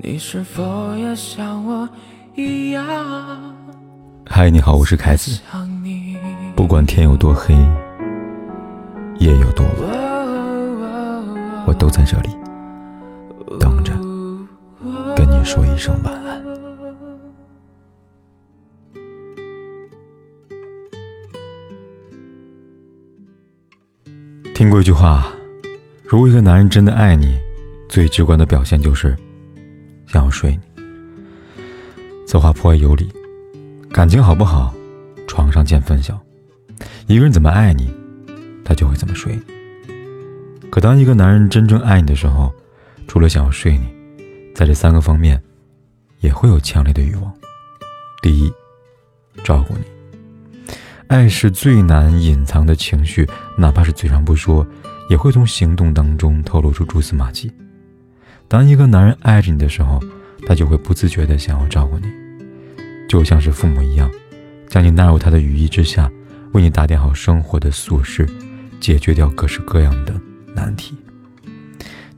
你是否也像我一样？嗨，你好，我是凯子。不管天有多黑，夜有多晚，我都在这里等着跟你说一声晚安。听过一句话，如果一个男人真的爱你，最直观的表现就是想要睡你。此话颇为有理，感情好不好，床上见分晓。一个人怎么爱你，他就会怎么睡你。可当一个男人真正爱你的时候，除了想要睡你，在这三个方面，也会有强烈的欲望。第一，照顾你。爱是最难隐藏的情绪，哪怕是嘴上不说，也会从行动当中透露出蛛丝马迹。当一个男人爱着你的时候，他就会不自觉地想要照顾你，就像是父母一样，将你纳入他的羽翼之下，为你打点好生活的琐事，解决掉各式各样的难题。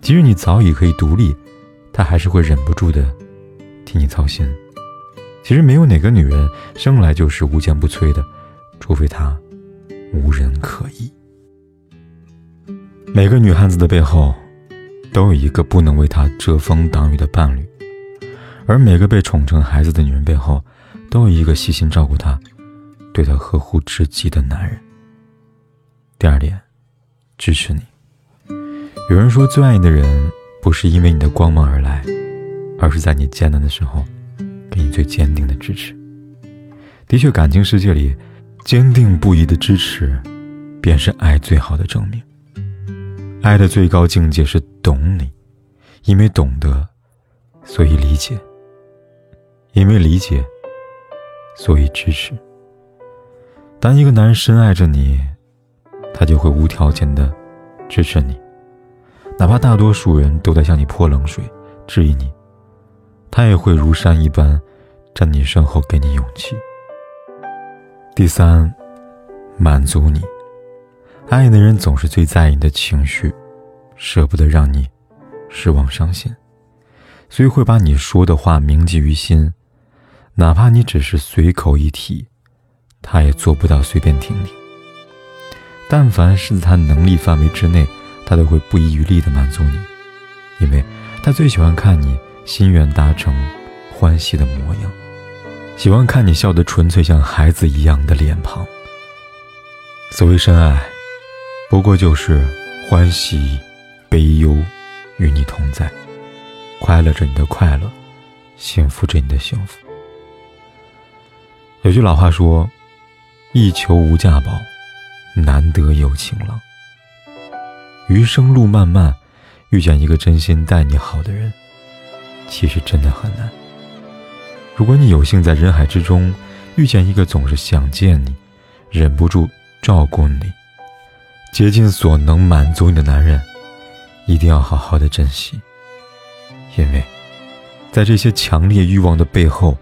即使你早已可以独立，他还是会忍不住的替你操心。其实没有哪个女人生来就是无坚不摧的。除非她无人可依。每个女汉子的背后，都有一个不能为他遮风挡雨的伴侣，而每个被宠成孩子的女人背后，都有一个细心照顾她、对她呵护至极的男人。第二点，支持你。有人说，最爱你的人，不是因为你的光芒而来，而是在你艰难的时候，给你最坚定的支持。的确，感情世界里。坚定不移的支持，便是爱最好的证明。爱的最高境界是懂你，因为懂得，所以理解；因为理解，所以支持。当一个男人深爱着你，他就会无条件的支持你，哪怕大多数人都在向你泼冷水、质疑你，他也会如山一般站你身后，给你勇气。第三，满足你。爱的人总是最在意你的情绪，舍不得让你失望伤心，所以会把你说的话铭记于心，哪怕你只是随口一提，他也做不到随便听你。但凡是在他能力范围之内，他都会不遗余力的满足你，因为他最喜欢看你心愿达成、欢喜的模样。喜欢看你笑得纯粹像孩子一样的脸庞。所谓深爱，不过就是欢喜、悲忧与你同在，快乐着你的快乐，幸福着你的幸福。有句老话说：“一求无价宝，难得有情郎。”余生路漫漫，遇见一个真心待你好的人，其实真的很难。如果你有幸在人海之中遇见一个总是想见你、忍不住照顾你、竭尽所能满足你的男人，一定要好好的珍惜，因为，在这些强烈欲望的背后，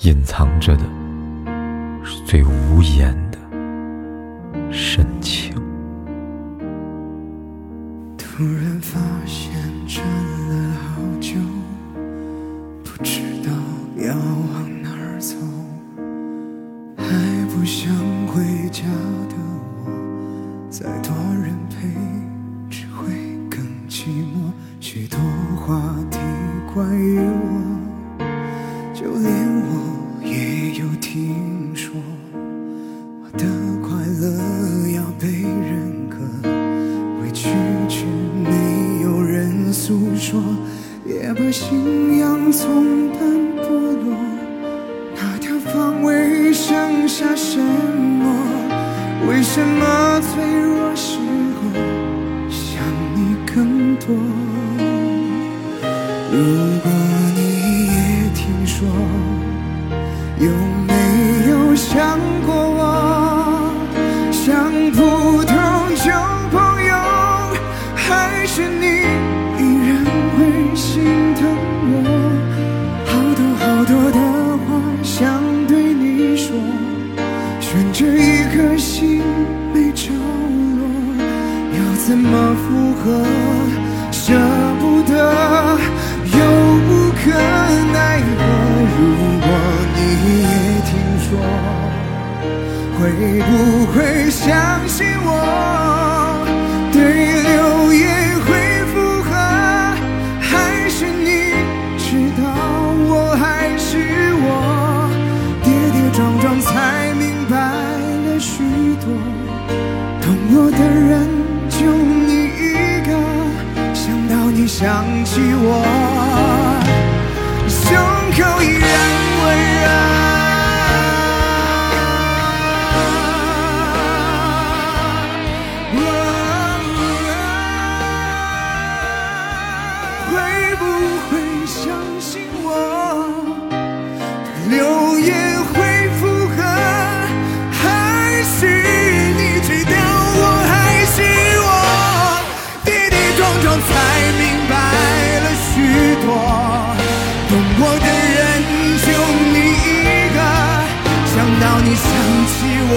隐藏着的是最无言的深情。突然发现真了好久。不知道要关于我，就连我也有听说。我的快乐要被认可，委屈却没有人诉说，也把信仰从淡。剩下什么？为什么脆弱时候想你更多？如果你也听说，有没有想过我？像普通旧朋友，还是你依然会心疼我？好多好多的话想对你说。悬着一颗心没着落，要怎么复合？会不会相信我对流言会附和，还是你知道我还是我？跌跌撞撞才明白了许多，懂我的人就你一个。想到你，想起我，胸口一。相信我？留言会附和，还是你知道我还是我？跌跌撞撞才明白了许多，懂我的人就你一个，想到你想起我，